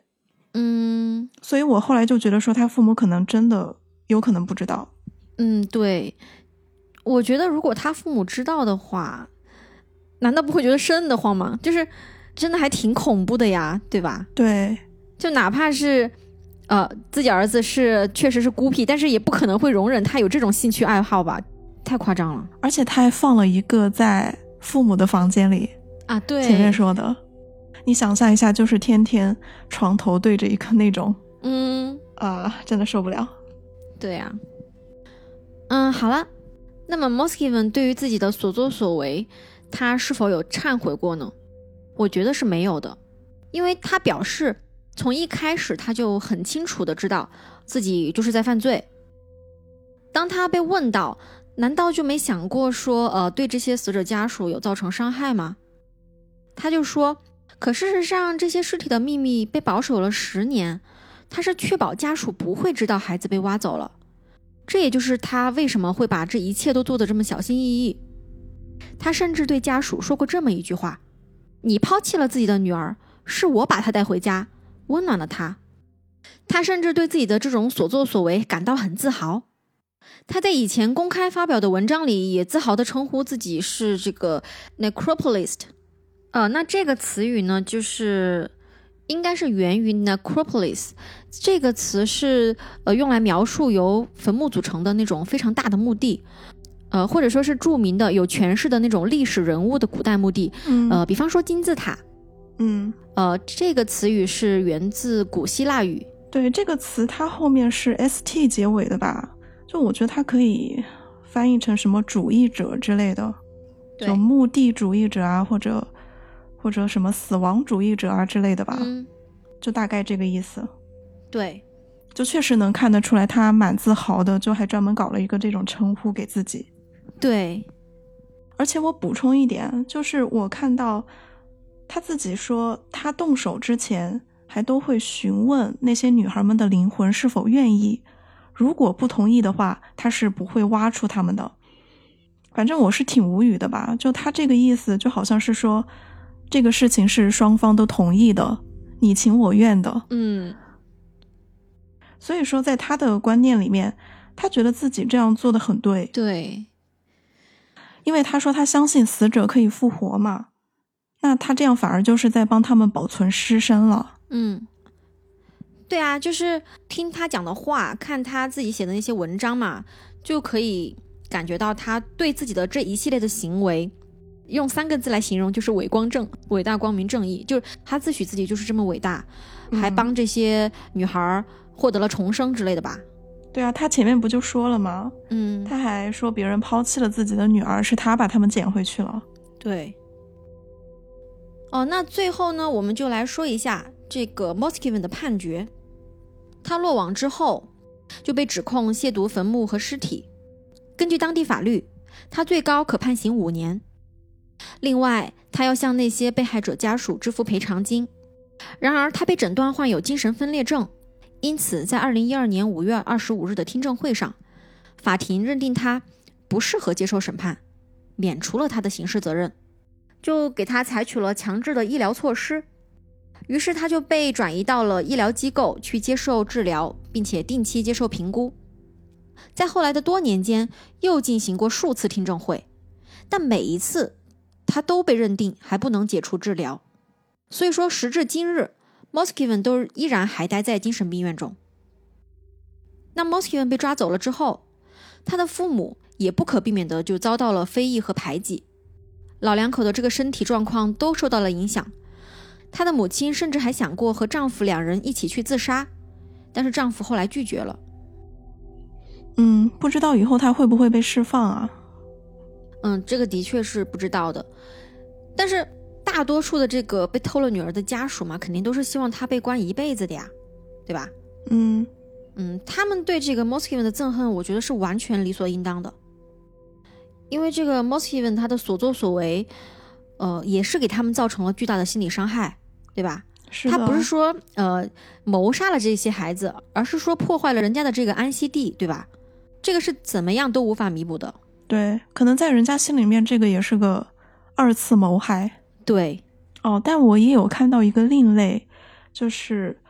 嗯，所以我后来就觉得说他父母可能真的有可能不知道，嗯，对，我觉得如果他父母知道的话，难道不会觉得瘆得慌吗？就是真的还挺恐怖的呀，对吧？对，就哪怕是呃自己儿子是确实是孤僻，但是也不可能会容忍他有这种兴趣爱好吧？太夸张了，而且他还放了一个在父母的房间里。啊，对，前面说的，你想象一下，就是天天床头对着一个那种，嗯啊，真的受不了。对呀，嗯，好了，那么 Moskiven 对于自己的所作所为，他是否有忏悔过呢？我觉得是没有的，因为他表示从一开始他就很清楚的知道自己就是在犯罪。当他被问到，难道就没想过说，呃，对这些死者家属有造成伤害吗？他就说：“可事实上，这些尸体的秘密被保守了十年，他是确保家属不会知道孩子被挖走了。这也就是他为什么会把这一切都做得这么小心翼翼。他甚至对家属说过这么一句话：‘你抛弃了自己的女儿，是我把她带回家，温暖了她。’他甚至对自己的这种所作所为感到很自豪。他在以前公开发表的文章里也自豪地称呼自己是这个 necropolist。”呃，那这个词语呢，就是应该是源于 necropolis 这个词，是呃用来描述由坟墓组成的那种非常大的墓地，呃，或者说是著名的有权势的那种历史人物的古代墓地，呃，比方说金字塔，嗯，呃，这个词语是源自古希腊语。对，这个词它后面是 st 结尾的吧？就我觉得它可以翻译成什么主义者之类的，就墓地主义者啊，或者。或者什么死亡主义者啊之类的吧，就大概这个意思。对，就确实能看得出来，他蛮自豪的，就还专门搞了一个这种称呼给自己。对，而且我补充一点，就是我看到他自己说，他动手之前还都会询问那些女孩们的灵魂是否愿意，如果不同意的话，他是不会挖出他们的。反正我是挺无语的吧，就他这个意思，就好像是说。这个事情是双方都同意的，你情我愿的。嗯，所以说，在他的观念里面，他觉得自己这样做的很对。对，因为他说他相信死者可以复活嘛，那他这样反而就是在帮他们保存尸身了。嗯，对啊，就是听他讲的话，看他自己写的那些文章嘛，就可以感觉到他对自己的这一系列的行为。用三个字来形容，就是伟光正，伟大光明正义，就是他自诩自己就是这么伟大，还帮这些女孩获得了重生之类的吧？对啊，他前面不就说了吗？嗯，他还说别人抛弃了自己的女儿，是他把他们捡回去了。对。哦，那最后呢，我们就来说一下这个 Moskvin 的判决。他落网之后，就被指控亵渎坟墓和尸体。根据当地法律，他最高可判刑五年。另外，他要向那些被害者家属支付赔偿金。然而，他被诊断患有精神分裂症，因此在二零一二年五月二十五日的听证会上，法庭认定他不适合接受审判，免除了他的刑事责任，就给他采取了强制的医疗措施。于是，他就被转移到了医疗机构去接受治疗，并且定期接受评估。在后来的多年间，又进行过数次听证会，但每一次他都被认定还不能解除治疗。所以说，时至今日，Moskvin 都依然还待在精神病院中。那 Moskvin 被抓走了之后，他的父母也不可避免的就遭到了非议和排挤，老两口的这个身体状况都受到了影响。她的母亲甚至还想过和丈夫两人一起去自杀，但是丈夫后来拒绝了。嗯，不知道以后他会不会被释放啊？嗯，这个的确是不知道的。但是大多数的这个被偷了女儿的家属嘛，肯定都是希望她被关一辈子的呀，对吧？嗯嗯，他们对这个 Moskvin 的憎恨，我觉得是完全理所应当的，因为这个 Moskvin 他的所作所为，呃，也是给他们造成了巨大的心理伤害，对吧？是他不是说呃谋杀了这些孩子，而是说破坏了人家的这个安息地，对吧？这个是怎么样都无法弥补的。对，可能在人家心里面，这个也是个二次谋害。对，哦，但我也有看到一个另类，就是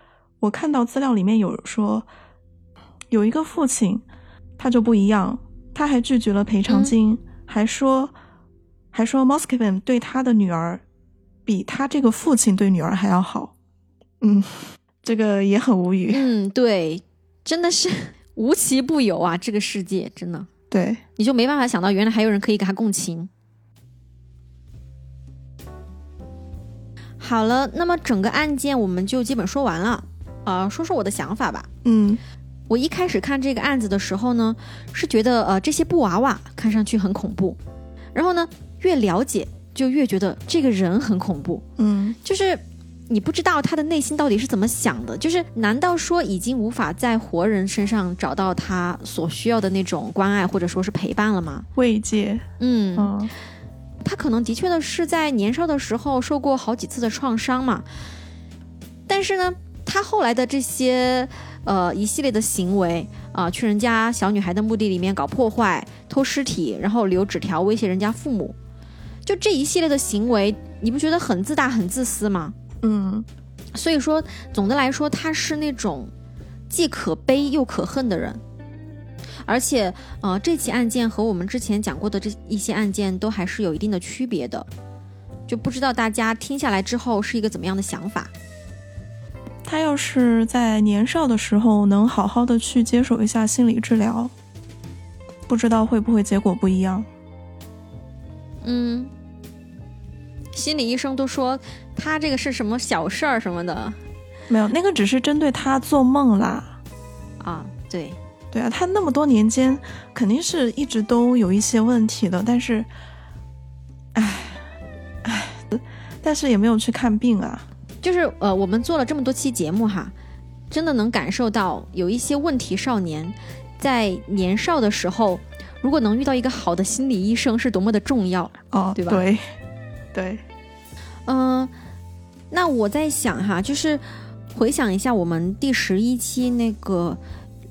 我看到资料里面有说，有一个父亲，他就不一样，他还拒绝了赔偿金，还说还说 Moskvin 对他的女儿比他这个父亲对女儿还要好。嗯，这个也很无语。嗯，对，真的是无奇不有啊，这个世界真的，对，你就没办法想到原来还有人可以给他共情。好了，那么整个案件我们就基本说完了。呃，说说我的想法吧。嗯，我一开始看这个案子的时候呢，是觉得呃这些布娃娃看上去很恐怖，然后呢越了解就越觉得这个人很恐怖。嗯，就是你不知道他的内心到底是怎么想的，就是难道说已经无法在活人身上找到他所需要的那种关爱或者说是陪伴了吗？慰藉。嗯。嗯他可能的确的是在年少的时候受过好几次的创伤嘛，但是呢，他后来的这些呃一系列的行为啊、去人家小女孩的墓地里面搞破坏、偷尸体，然后留纸条威胁人家父母，就这一系列的行为，你不觉得很自大、很自私吗？嗯所以说，总的来说，他是那种既可悲又可恨的人。而且，呃，这起案件和我们之前讲过的这一些案件都还是有一定的区别的，就不知道大家听下来之后是一个怎么样的想法。他要是在年少的时候能好好的去接受一下心理治疗，不知道会不会结果不一样。嗯，心理医生都说他这个是什么小事儿什么的没有，那个只是针对他做梦啦。啊，对，对啊，他那么多年间肯定是一直都有一些问题的，但是，唉，唉，但是也没有去看病啊。就是呃，我们做了这么多期节目哈，真的能感受到有一些问题少年在年少的时候，如果能遇到一个好的心理医生是多么的重要。哦，对吧对，对，嗯、那我在想哈，就是回想一下我们第十一期那个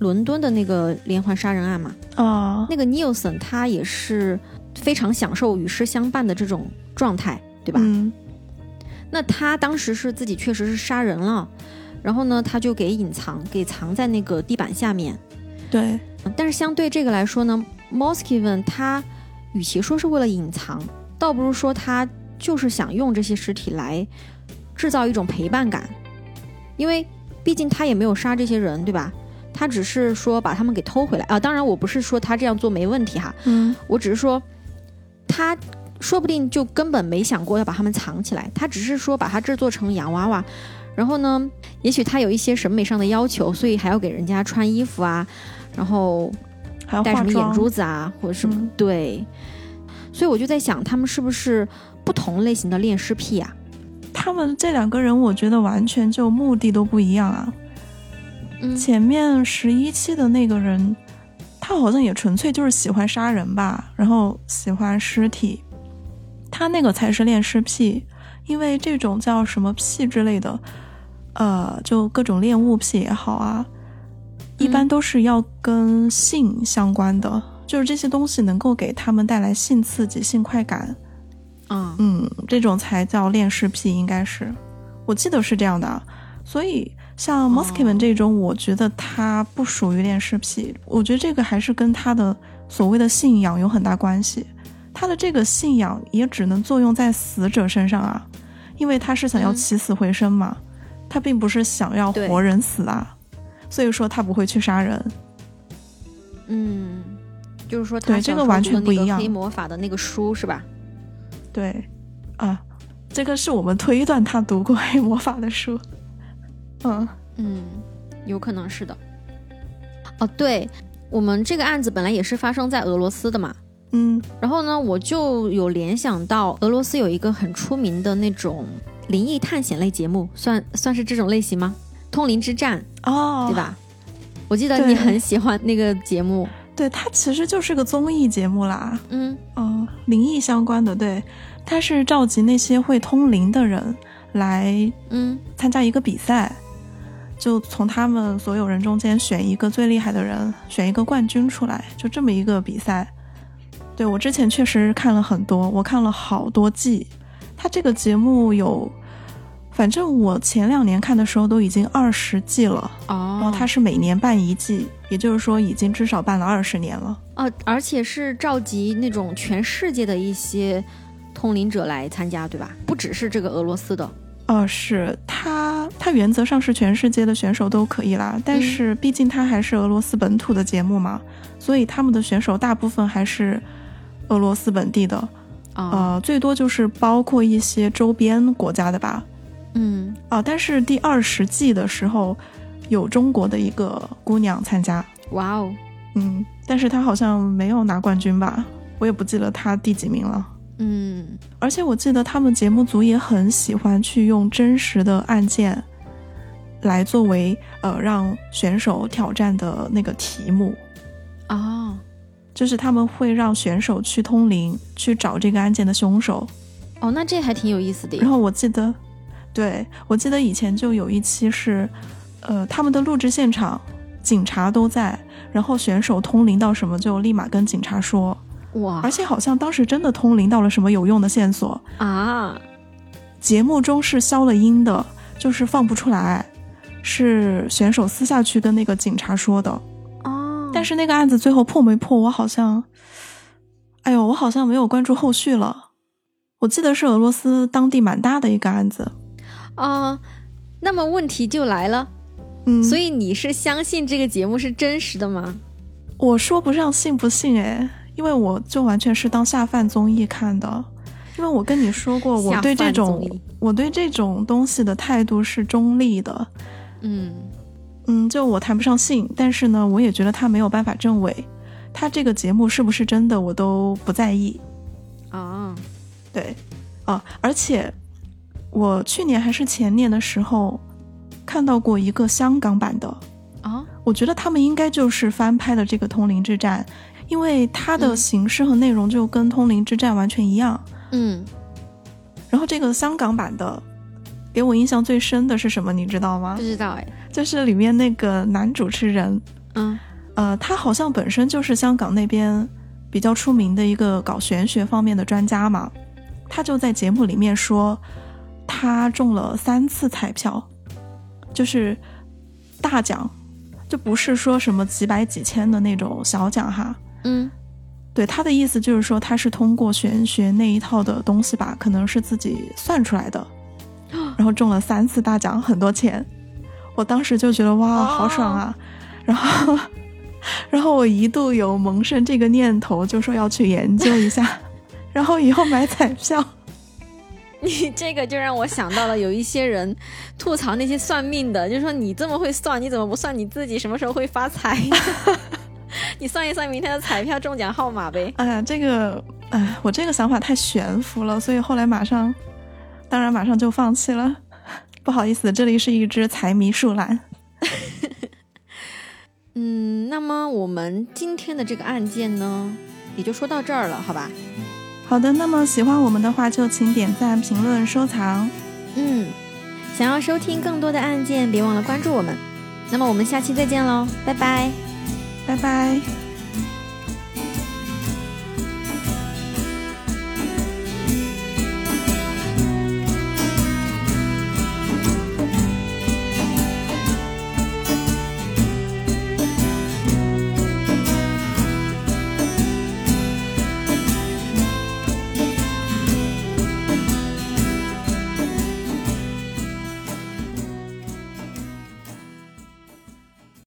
伦敦的那个连环杀人案嘛，哦，那个 Nielsen 他也是非常享受与尸相伴的这种状态，对吧？嗯那他当时是自己确实是杀人了，然后呢，他就给隐藏，给藏在那个地板下面。对，但是相对这个来说呢，Moskvin 他与其说是为了隐藏，倒不如说他就是想用这些尸体来制造一种陪伴感，因为毕竟他也没有杀这些人，对吧？他只是说把他们给偷回来啊。当然，我不是说他这样做没问题哈，嗯我只是说他说不定就根本没想过要把他们藏起来，他只是说把它制作成洋娃娃，然后呢，也许他有一些审美上的要求，所以还要给人家穿衣服啊，然后还要戴什么眼珠子啊，或者什么、嗯对。所以我就在想，他们是不是不同类型的恋尸癖啊？他们这两个人，我觉得完全就目的都不一样啊。嗯。前面十一期的那个人，他好像也纯粹就是喜欢杀人吧，然后喜欢尸体，他那个才是恋尸癖，因为这种叫什么癖之类的，呃，就各种恋物癖也好啊，一般嗯都是要跟性相关的，就是这些东西能够给他们带来性刺激、性快感，嗯，嗯，这种才叫恋尸癖，应该是，我记得是这样的啊。所以像 m o s k i m a n 这种，我觉得他不属于恋尸癖，我觉得这个还是跟他的所谓的信仰有很大关系。他的这个信仰也只能作用在死者身上啊，因为他是想要嗯起死回生嘛，他并不是想要活人死啊，所以说他不会去杀人。嗯，就是说他对这个完全不一样黑魔法的那个书是吧？对，啊，这个是我们推断他读过黑魔法的书。嗯，嗯，有可能是的。哦，对，我们这个案子本来也是发生在俄罗斯的嘛。嗯然后呢，我就有联想到俄罗斯有一个很出名的那种灵异探险类节目，算算是这种类型吗？《通灵之战》，哦，对？吧？我记得你很喜欢那个节目。对，它其实就是个综艺节目啦，嗯嗯、灵异相关的，对，它是召集那些会通灵的人来嗯参加一个比赛，就从他们所有人中间选一个最厉害的人，选一个冠军出来，就这么一个比赛。对我之前确实看了很多，我看了好多季。他这个节目有，反正我前两年看的时候都已经二十季了，哦，然后他是每年办一季，也就是说已经至少办了二十年了。哦，而且是召集那种全世界的一些通灵者来参加，对吧？不只是这个俄罗斯的。哦，是它，它原则上是全世界的选手都可以啦，但嗯是毕竟它还是俄罗斯本土的节目嘛，所以他们的选手大部分还是俄罗斯本地的，哦，呃，最多就是包括一些周边国家的吧，嗯，啊、但是第二十季的时候有中国的一个姑娘参加，哇哦，嗯，但是她好像没有拿冠军吧，我也不记得她第几名了。嗯，而且我记得他们节目组也很喜欢去用真实的案件来作为呃让选手挑战的那个题目，哦，就是他们会让选手去通灵，去找这个案件的凶手。哦，那这还挺有意思的然。后我记得，对我记得以前就有一期是，呃，他们的录制现场警察都在，然后选手通灵到什么就立马跟警察说，哇而且好像当时真的通灵到了什么有用的线索。啊，节目中是消了音的，就是放不出来，是选手私下去跟那个警察说的。哦，但是那个案子最后破没破，我好像，哎呦，我好像没有关注后续了。我记得是俄罗斯当地蛮大的一个案子，啊、那么问题就来了，嗯，所以你是相信这个节目是真实的吗？我说不上信不信哎，因为我就完全是当下饭综艺看的。因为我跟你说过，我对这种我对这种东西的态度是中立的。嗯，嗯，就我谈不上信，但是呢，我也觉得他没有办法证伪。他这个节目是不是真的，我都不在意。啊，对，啊，而且我去年还是前年的时候看到过一个香港版的，啊，我觉得他们应该就是翻拍的这个《通灵之战》，因为它的嗯形式和内容就跟《通灵之战》完全一样。嗯，然后这个香港版的，给我印象最深的是什么？你知道吗不？知道哎，就是里面那个男主持人，嗯，呃，他好像本身就是香港那边比较出名的一个搞玄学方面的专家嘛，他就在节目里面说，他中了三次彩票，就是大奖，就不是说什么几百几千的那种小奖哈。嗯，对他的意思就是说，他是通过玄学那一套的东西吧，可能是自己算出来的，然后中了三次大奖，很多钱。我当时就觉得哇，好爽啊！然后，然后我一度有萌生这个念头，就说要去研究一下，然后以后买彩票。你这个就让我想到了有一些人吐槽那些算命的，就说你这么会算，你怎么不算你自己什么时候会发财？你算一算明天的彩票中奖号码呗。哎呀，这个，哎，我这个想法太悬浮了，所以后来马上，当然马上就放弃了。不好意思，这里是一只财迷树懒。嗯，那么我们今天的这个案件呢，也就说到这儿了，好吧？好的，那么喜欢我们的话，就请点赞、评论、收藏。嗯，想要收听更多的案件，别忘了关注我们。那么我们下期再见喽，拜拜，拜拜。